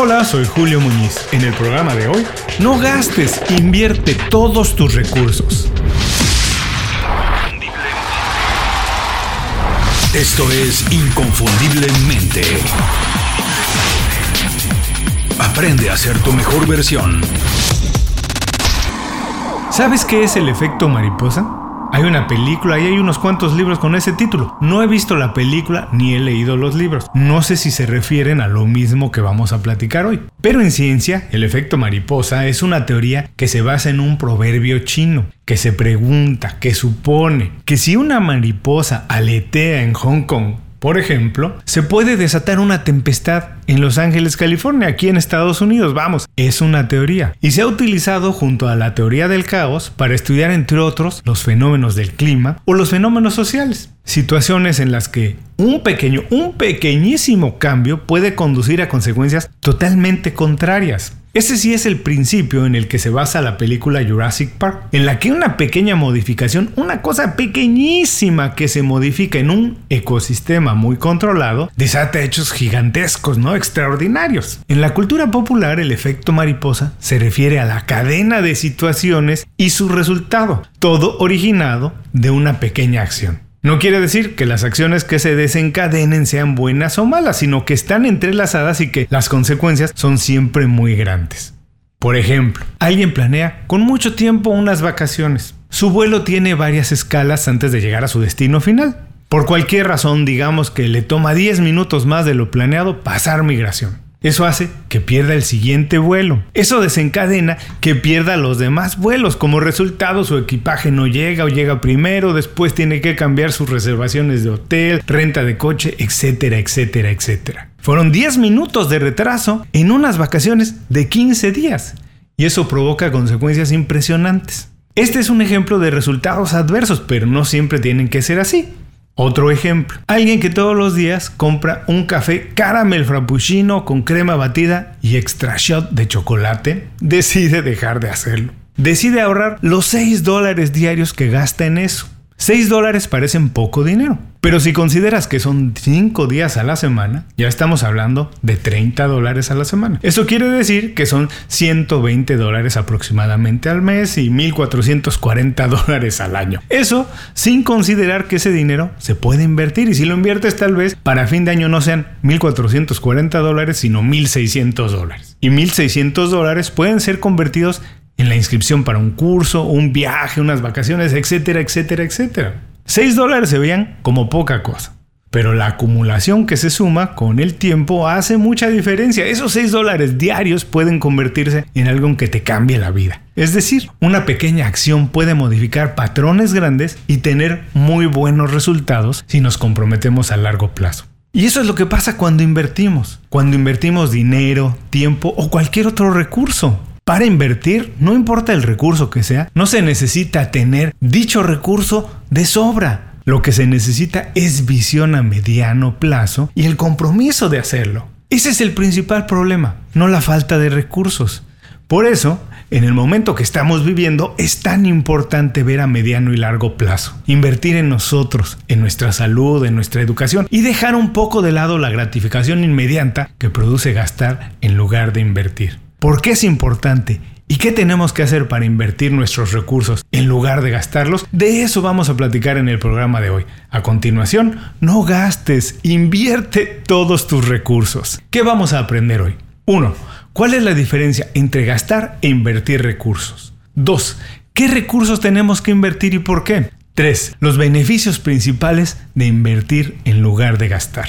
Hola, soy Julio Muñiz. En el programa de hoy, no gastes, invierte todos tus recursos. Esto es Inconfundiblemente. Aprende a ser tu mejor versión. ¿Sabes qué es el efecto mariposa? Hay una película y hay unos cuantos libros con ese título. No he visto la película ni he leído los libros. No sé si se refieren a lo mismo que vamos a platicar hoy. Pero en ciencia, el efecto mariposa es una teoría que se basa en un proverbio chino, que se pregunta, que supone que si una mariposa aletea en Hong Kong por ejemplo, se puede desatar una tempestad en Los Ángeles, California, aquí en Estados Unidos. Vamos, es una teoría. Y se ha utilizado junto a la teoría del caos para estudiar, entre otros, los fenómenos del clima o los fenómenos sociales. Situaciones en las que un pequeño, un pequeñísimo cambio puede conducir a consecuencias totalmente contrarias. Ese sí es el principio en el que se basa la película Jurassic Park, en la que una pequeña modificación, una cosa pequeñísima que se modifica en un ecosistema muy controlado, desata hechos gigantescos, ¿no? Extraordinarios. En la cultura popular, el efecto mariposa se refiere a la cadena de situaciones y su resultado, todo originado de una pequeña acción. No quiere decir que las acciones que se desencadenen sean buenas o malas, sino que están entrelazadas y que las consecuencias son siempre muy grandes. Por ejemplo, alguien planea con mucho tiempo unas vacaciones. Su vuelo tiene varias escalas antes de llegar a su destino final. Por cualquier razón, digamos que le toma 10 minutos más de lo planeado pasar migración. Eso hace que pierda el siguiente vuelo. Eso desencadena que pierda los demás vuelos. Como resultado, su equipaje no llega o llega primero, después tiene que cambiar sus reservaciones de hotel, renta de coche, etcétera, etcétera, etcétera. Fueron 10 minutos de retraso en unas vacaciones de 15 días. Y eso provoca consecuencias impresionantes. Este es un ejemplo de resultados adversos, pero no siempre tienen que ser así. Otro ejemplo, alguien que todos los días compra un café caramel frappuccino con crema batida y extra shot de chocolate, decide dejar de hacerlo. Decide ahorrar los 6 dólares diarios que gasta en eso. 6 dólares parecen poco dinero, pero si consideras que son 5 días a la semana, ya estamos hablando de 30 dólares a la semana. Eso quiere decir que son 120 dólares aproximadamente al mes y 1.440 dólares al año. Eso sin considerar que ese dinero se puede invertir y si lo inviertes tal vez para fin de año no sean 1.440 dólares sino 1.600 dólares. Y 1.600 dólares pueden ser convertidos en la inscripción para un curso, un viaje, unas vacaciones, etcétera, etcétera, etcétera. 6 dólares se veían como poca cosa. Pero la acumulación que se suma con el tiempo hace mucha diferencia. Esos 6 dólares diarios pueden convertirse en algo que te cambie la vida. Es decir, una pequeña acción puede modificar patrones grandes y tener muy buenos resultados si nos comprometemos a largo plazo. Y eso es lo que pasa cuando invertimos. Cuando invertimos dinero, tiempo o cualquier otro recurso. Para invertir, no importa el recurso que sea, no se necesita tener dicho recurso de sobra. Lo que se necesita es visión a mediano plazo y el compromiso de hacerlo. Ese es el principal problema, no la falta de recursos. Por eso, en el momento que estamos viviendo, es tan importante ver a mediano y largo plazo, invertir en nosotros, en nuestra salud, en nuestra educación y dejar un poco de lado la gratificación inmediata que produce gastar en lugar de invertir. ¿Por qué es importante? ¿Y qué tenemos que hacer para invertir nuestros recursos en lugar de gastarlos? De eso vamos a platicar en el programa de hoy. A continuación, no gastes, invierte todos tus recursos. ¿Qué vamos a aprender hoy? 1. ¿Cuál es la diferencia entre gastar e invertir recursos? 2. ¿Qué recursos tenemos que invertir y por qué? 3. Los beneficios principales de invertir en lugar de gastar.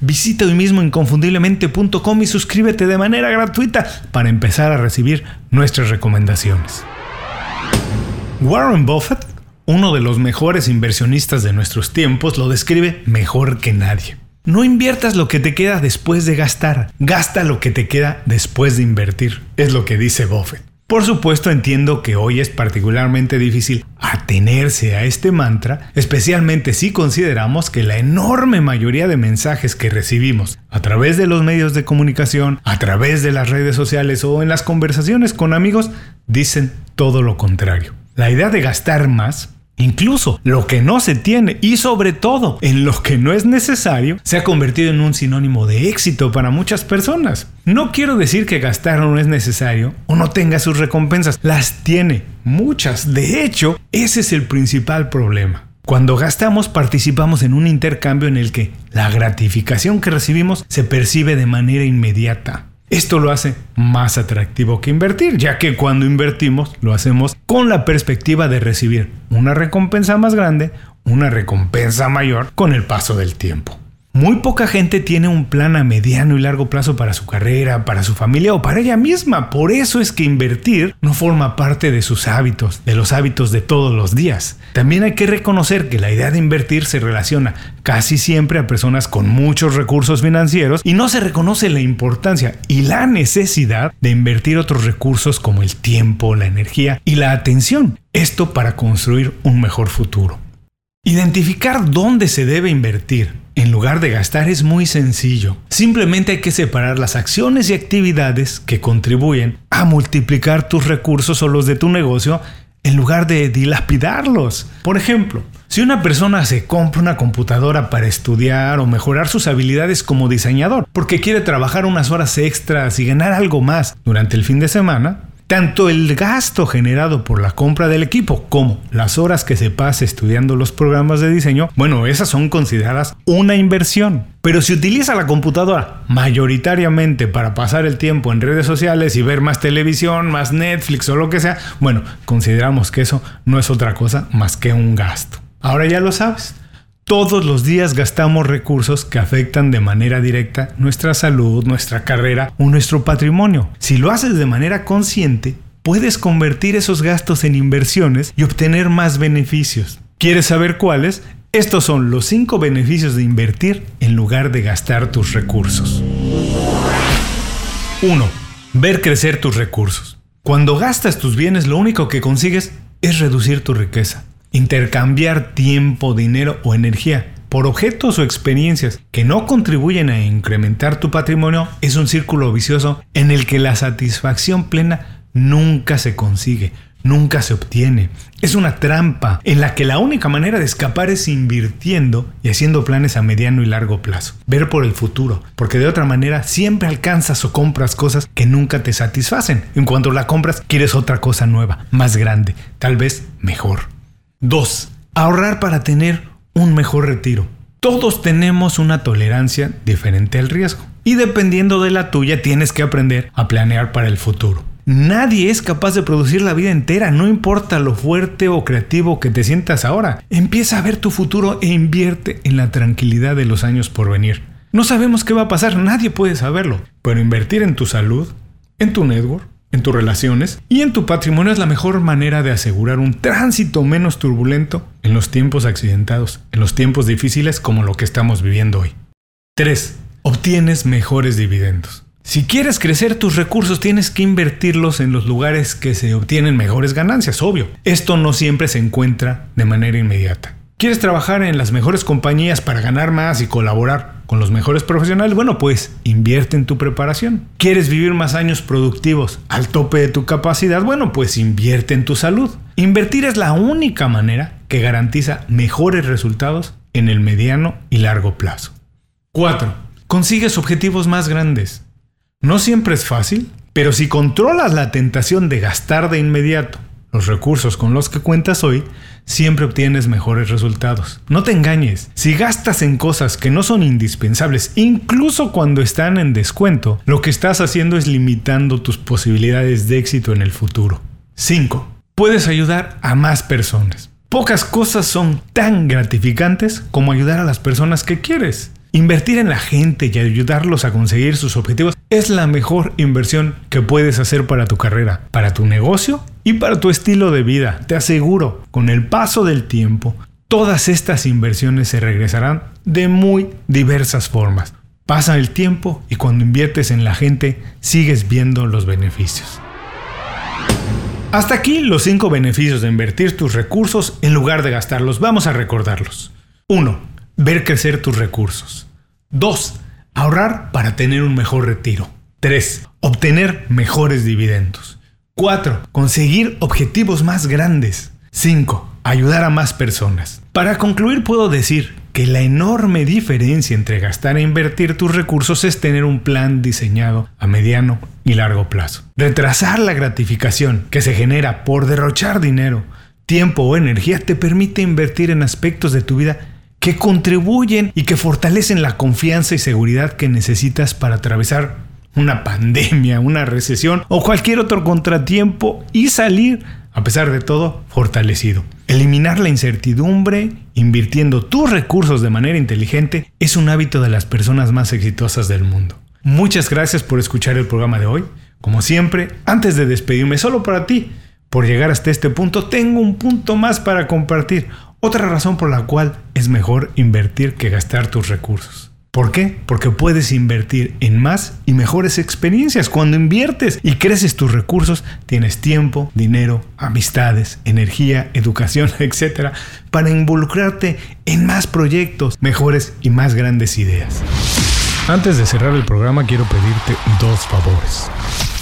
Visita hoy mismo inconfundiblemente.com y suscríbete de manera gratuita para empezar a recibir nuestras recomendaciones. Warren Buffett, uno de los mejores inversionistas de nuestros tiempos, lo describe mejor que nadie. No inviertas lo que te queda después de gastar, gasta lo que te queda después de invertir, es lo que dice Buffett. Por supuesto entiendo que hoy es particularmente difícil atenerse a este mantra, especialmente si consideramos que la enorme mayoría de mensajes que recibimos a través de los medios de comunicación, a través de las redes sociales o en las conversaciones con amigos dicen todo lo contrario. La idea de gastar más Incluso lo que no se tiene y sobre todo en lo que no es necesario se ha convertido en un sinónimo de éxito para muchas personas. No quiero decir que gastar no es necesario o no tenga sus recompensas, las tiene, muchas. De hecho, ese es el principal problema. Cuando gastamos participamos en un intercambio en el que la gratificación que recibimos se percibe de manera inmediata. Esto lo hace más atractivo que invertir, ya que cuando invertimos lo hacemos con la perspectiva de recibir una recompensa más grande, una recompensa mayor con el paso del tiempo. Muy poca gente tiene un plan a mediano y largo plazo para su carrera, para su familia o para ella misma. Por eso es que invertir no forma parte de sus hábitos, de los hábitos de todos los días. También hay que reconocer que la idea de invertir se relaciona casi siempre a personas con muchos recursos financieros y no se reconoce la importancia y la necesidad de invertir otros recursos como el tiempo, la energía y la atención. Esto para construir un mejor futuro. Identificar dónde se debe invertir en lugar de gastar es muy sencillo. Simplemente hay que separar las acciones y actividades que contribuyen a multiplicar tus recursos o los de tu negocio en lugar de dilapidarlos. Por ejemplo, si una persona se compra una computadora para estudiar o mejorar sus habilidades como diseñador, porque quiere trabajar unas horas extras y ganar algo más durante el fin de semana, tanto el gasto generado por la compra del equipo como las horas que se pase estudiando los programas de diseño, bueno, esas son consideradas una inversión. Pero si utiliza la computadora mayoritariamente para pasar el tiempo en redes sociales y ver más televisión, más Netflix o lo que sea, bueno, consideramos que eso no es otra cosa más que un gasto. Ahora ya lo sabes. Todos los días gastamos recursos que afectan de manera directa nuestra salud, nuestra carrera o nuestro patrimonio. Si lo haces de manera consciente, puedes convertir esos gastos en inversiones y obtener más beneficios. ¿Quieres saber cuáles? Estos son los 5 beneficios de invertir en lugar de gastar tus recursos. 1. Ver crecer tus recursos. Cuando gastas tus bienes lo único que consigues es reducir tu riqueza. Intercambiar tiempo, dinero o energía por objetos o experiencias que no contribuyen a incrementar tu patrimonio es un círculo vicioso en el que la satisfacción plena nunca se consigue, nunca se obtiene. Es una trampa en la que la única manera de escapar es invirtiendo y haciendo planes a mediano y largo plazo. Ver por el futuro, porque de otra manera siempre alcanzas o compras cosas que nunca te satisfacen. En cuanto la compras, quieres otra cosa nueva, más grande, tal vez mejor. 2. Ahorrar para tener un mejor retiro. Todos tenemos una tolerancia diferente al riesgo y dependiendo de la tuya tienes que aprender a planear para el futuro. Nadie es capaz de producir la vida entera, no importa lo fuerte o creativo que te sientas ahora. Empieza a ver tu futuro e invierte en la tranquilidad de los años por venir. No sabemos qué va a pasar, nadie puede saberlo, pero invertir en tu salud, en tu network, en tus relaciones y en tu patrimonio es la mejor manera de asegurar un tránsito menos turbulento en los tiempos accidentados, en los tiempos difíciles como lo que estamos viviendo hoy. 3. Obtienes mejores dividendos. Si quieres crecer tus recursos tienes que invertirlos en los lugares que se obtienen mejores ganancias, obvio. Esto no siempre se encuentra de manera inmediata. ¿Quieres trabajar en las mejores compañías para ganar más y colaborar con los mejores profesionales? Bueno, pues invierte en tu preparación. ¿Quieres vivir más años productivos al tope de tu capacidad? Bueno, pues invierte en tu salud. Invertir es la única manera que garantiza mejores resultados en el mediano y largo plazo. 4. Consigues objetivos más grandes. No siempre es fácil, pero si controlas la tentación de gastar de inmediato los recursos con los que cuentas hoy, siempre obtienes mejores resultados. No te engañes, si gastas en cosas que no son indispensables, incluso cuando están en descuento, lo que estás haciendo es limitando tus posibilidades de éxito en el futuro. 5. Puedes ayudar a más personas. Pocas cosas son tan gratificantes como ayudar a las personas que quieres. Invertir en la gente y ayudarlos a conseguir sus objetivos es la mejor inversión que puedes hacer para tu carrera, para tu negocio y para tu estilo de vida. Te aseguro, con el paso del tiempo, todas estas inversiones se regresarán de muy diversas formas. Pasa el tiempo y cuando inviertes en la gente sigues viendo los beneficios. Hasta aquí los 5 beneficios de invertir tus recursos en lugar de gastarlos. Vamos a recordarlos. 1. Ver crecer tus recursos. 2. Ahorrar para tener un mejor retiro. 3. Obtener mejores dividendos. 4. Conseguir objetivos más grandes. 5. Ayudar a más personas. Para concluir puedo decir que la enorme diferencia entre gastar e invertir tus recursos es tener un plan diseñado a mediano y largo plazo. Retrasar la gratificación que se genera por derrochar dinero, tiempo o energía te permite invertir en aspectos de tu vida que contribuyen y que fortalecen la confianza y seguridad que necesitas para atravesar una pandemia, una recesión o cualquier otro contratiempo y salir, a pesar de todo, fortalecido. Eliminar la incertidumbre invirtiendo tus recursos de manera inteligente es un hábito de las personas más exitosas del mundo. Muchas gracias por escuchar el programa de hoy. Como siempre, antes de despedirme solo para ti, por llegar hasta este punto, tengo un punto más para compartir. Otra razón por la cual es mejor invertir que gastar tus recursos. ¿Por qué? Porque puedes invertir en más y mejores experiencias. Cuando inviertes y creces tus recursos, tienes tiempo, dinero, amistades, energía, educación, etc. para involucrarte en más proyectos, mejores y más grandes ideas. Antes de cerrar el programa quiero pedirte dos favores.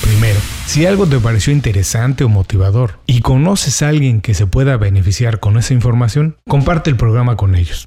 Primero, si algo te pareció interesante o motivador y conoces a alguien que se pueda beneficiar con esa información, comparte el programa con ellos.